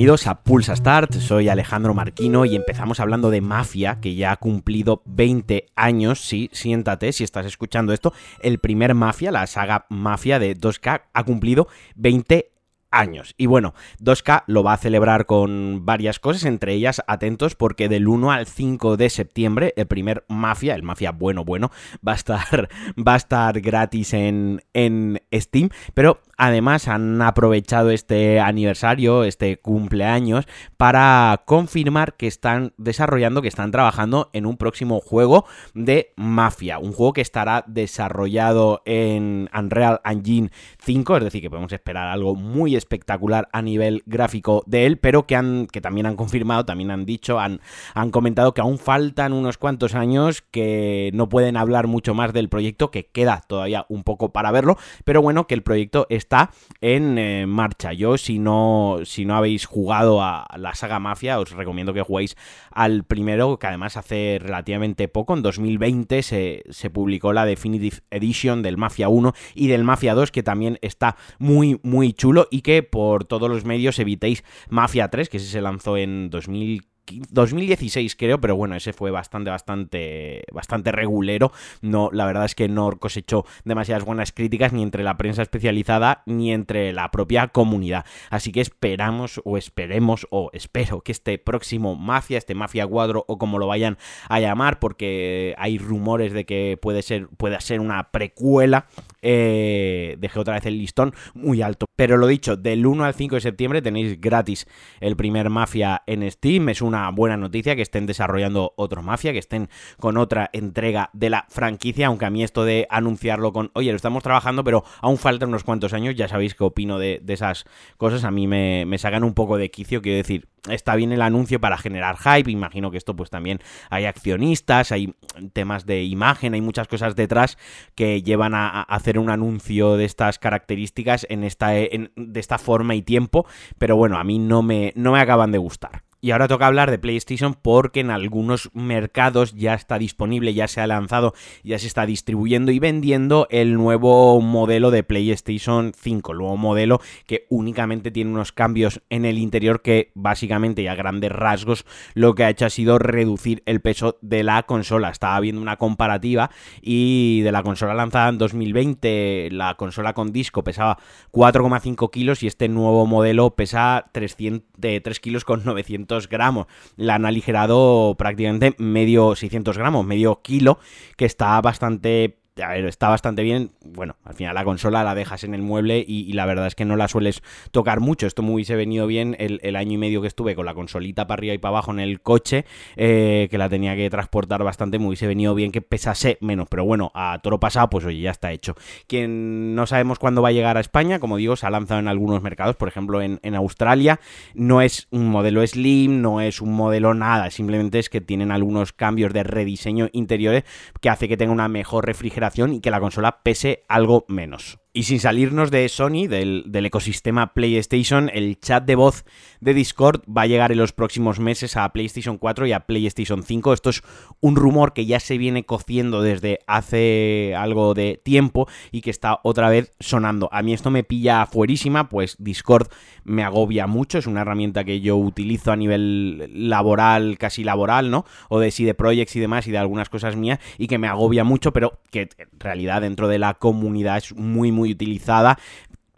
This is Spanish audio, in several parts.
Bienvenidos a Pulsa Start, soy Alejandro Marquino y empezamos hablando de Mafia, que ya ha cumplido 20 años, sí, siéntate si estás escuchando esto, el primer Mafia, la saga Mafia de 2K, ha cumplido 20 años. Y bueno, 2K lo va a celebrar con varias cosas, entre ellas atentos porque del 1 al 5 de septiembre el primer Mafia, el Mafia bueno bueno, va a estar, va a estar gratis en, en Steam, pero además han aprovechado este aniversario, este cumpleaños, para confirmar que están desarrollando, que están trabajando en un próximo juego de Mafia, un juego que estará desarrollado en Unreal Engine 5, es decir, que podemos esperar algo muy espectacular a nivel gráfico de él, pero que, han, que también han confirmado, también han dicho, han, han comentado que aún faltan unos cuantos años, que no pueden hablar mucho más del proyecto, que queda todavía un poco para verlo, pero bueno, que el proyecto está en eh, marcha. Yo, si no, si no habéis jugado a la saga Mafia, os recomiendo que juguéis al primero, que además hace relativamente poco, en 2020 se, se publicó la Definitive Edition del Mafia 1 y del Mafia 2, que también está muy, muy chulo y que por todos los medios evitéis Mafia 3, que se lanzó en 2015 2016 creo, pero bueno, ese fue bastante, bastante, bastante regulero. No, la verdad es que no cosechó demasiadas buenas críticas ni entre la prensa especializada ni entre la propia comunidad. Así que esperamos o esperemos o espero que este próximo Mafia, este Mafia Cuadro o como lo vayan a llamar, porque hay rumores de que puede ser, pueda ser una precuela. Eh, dejé otra vez el listón muy alto. Pero lo dicho, del 1 al 5 de septiembre tenéis gratis el primer Mafia en Steam. Es una buena noticia que estén desarrollando otro Mafia, que estén con otra entrega de la franquicia, aunque a mí esto de anunciarlo con, oye, lo estamos trabajando, pero aún faltan unos cuantos años, ya sabéis qué opino de, esas cosas, a mí me, me sacan un poco de quicio, quiero decir, está bien el anuncio para generar hype, imagino que esto pues también hay accionistas, hay temas de imagen, hay muchas cosas detrás que llevan a, hacer un anuncio de estas características en esta, de esta forma y tiempo, pero bueno, a mí no me, no me acaban de gustar. Y ahora toca hablar de PlayStation porque en algunos mercados ya está disponible, ya se ha lanzado, ya se está distribuyendo y vendiendo el nuevo modelo de PlayStation 5, el nuevo modelo que únicamente tiene unos cambios en el interior que básicamente y a grandes rasgos lo que ha hecho ha sido reducir el peso de la consola. Estaba viendo una comparativa y de la consola lanzada en 2020, la consola con disco pesaba 4,5 kilos y este nuevo modelo pesa 300, 3 kilos con 900 gramos. La han aligerado prácticamente medio 600 gramos, medio kilo, que está bastante a está bastante bien. Bueno, al final la consola la dejas en el mueble y, la verdad es que no la sueles tocar mucho. Esto me hubiese venido bien el, año y medio que estuve con la consolita para arriba y para abajo en el coche, eh, que la tenía que transportar bastante. Me hubiese venido bien que pesase menos, pero bueno, a toro pasado, pues oye, ya está hecho. Quien no sabemos cuándo va a llegar a España, como digo, se ha lanzado en algunos mercados, por ejemplo en, en Australia. No es un modelo Slim, no es un modelo nada, simplemente es que tienen algunos cambios de rediseño interiores que hace que tenga una mejor refrigeración y que la consola pese algo menos. Y sin salirnos de Sony, del, ecosistema PlayStation, el chat de voz de Discord va a llegar en los próximos meses a PlayStation 4 y a PlayStation 5. Esto es un rumor que ya se viene cociendo desde hace algo de tiempo y que está otra vez sonando. A mí esto me pilla fuerísima, pues Discord me agobia mucho. Es una herramienta que yo utilizo a nivel laboral, casi laboral, ¿no? O de sí de projects y demás y de algunas cosas mías y que me agobia mucho, pero que en realidad dentro de la comunidad es muy, muy muy utilizada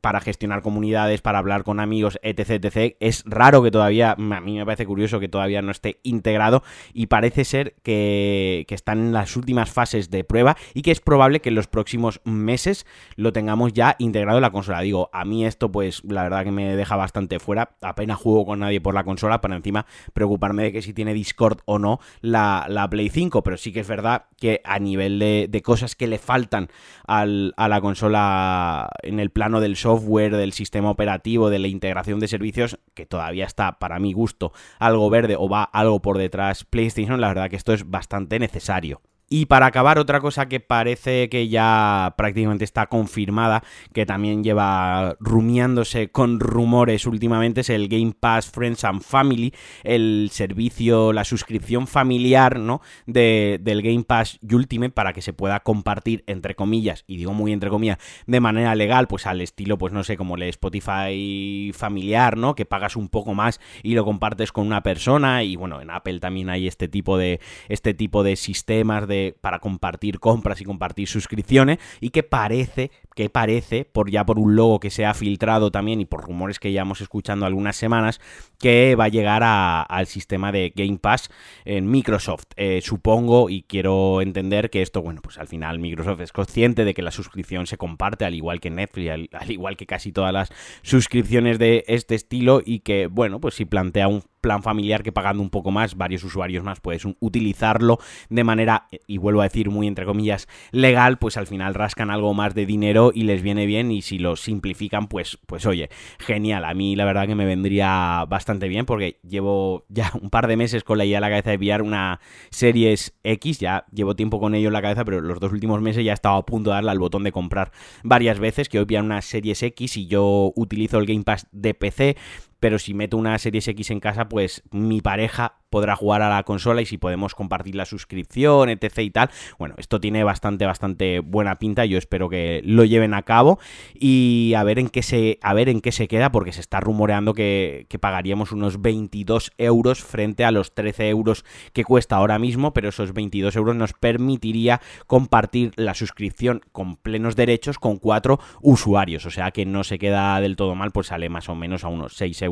para gestionar comunidades, para hablar con amigos, etc, etc. Es raro que todavía, a mí me parece curioso que todavía no esté integrado y parece ser que, están en las últimas fases de prueba y que es probable que en los próximos meses lo tengamos ya integrado en la consola. Digo, a mí esto pues la verdad que me deja bastante fuera, apenas juego con nadie por la consola para encima preocuparme de que si tiene Discord o no la, la Play 5, pero sí que es verdad que a nivel de, de cosas que le faltan al, a la consola en el plano del software, software, del sistema operativo, de la integración de servicios, que todavía está para mi gusto algo verde o va algo por detrás PlayStation, la verdad que esto es bastante necesario. Y para acabar, otra cosa que parece que ya prácticamente está confirmada, que también lleva rumiándose con rumores últimamente, es el Game Pass Friends and Family, el servicio, la suscripción familiar, ¿no? De, del Game Pass Ultimate para que se pueda compartir, entre comillas, y digo muy entre comillas, de manera legal, pues al estilo, pues no sé, como el Spotify familiar, ¿no? Que pagas un poco más y lo compartes con una persona. Y bueno, en Apple también hay este tipo de, este tipo de sistemas de para compartir compras y compartir suscripciones y que parece que parece, por ya por un logo que se ha filtrado también y por rumores que ya hemos escuchando algunas semanas, que va a llegar al sistema de Game Pass en Microsoft. Eh, supongo y quiero entender que esto, bueno, pues al final Microsoft es consciente de que la suscripción se comparte, al igual que Netflix, al igual que casi todas las suscripciones de este estilo, y que, bueno, pues si plantea un plan familiar que pagando un poco más, varios usuarios más, puedes utilizarlo de manera, y vuelvo a decir muy entre comillas, legal, pues al final rascan algo más de dinero y les viene bien y si lo simplifican, pues, pues oye, genial. A mí la verdad que me vendría bastante bien porque llevo ya un par de meses con la idea en la cabeza de pillar una Series X, ya llevo tiempo con ello en la cabeza, pero los dos últimos meses ya he estado a punto de darle al botón de comprar varias veces, que hoy pillar una Series X y yo utilizo el Game Pass de PC pero si meto una Series X en casa, pues mi pareja podrá jugar a la consola y si podemos compartir la suscripción, etc y tal. Bueno, esto tiene bastante, bastante buena pinta. Yo espero que lo lleven a cabo y a ver en qué se, a ver en qué se queda, porque se está rumoreando que, pagaríamos unos 22 euros frente a los 13 euros que cuesta ahora mismo, pero esos 22 euros nos permitiría compartir la suscripción con plenos derechos con cuatro usuarios. O sea que no se queda del todo mal, pues sale más o menos a unos 6 euros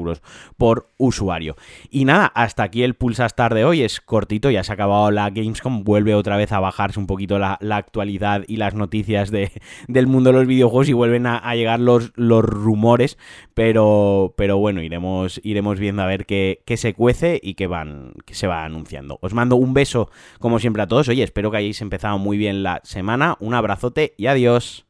por usuario. Y nada, hasta aquí el Pulsastar de hoy es cortito, ya se ha acabado la Gamescom, vuelve otra vez a bajarse un poquito la, actualidad y las noticias de, del mundo de los videojuegos y vuelven a, llegar los, los rumores, pero, pero bueno, iremos, iremos viendo a ver qué, qué se cuece y qué, van, qué se va anunciando. Os mando un beso, como siempre, a todos. Oye, espero que hayáis empezado muy bien la semana. Un abrazote y adiós.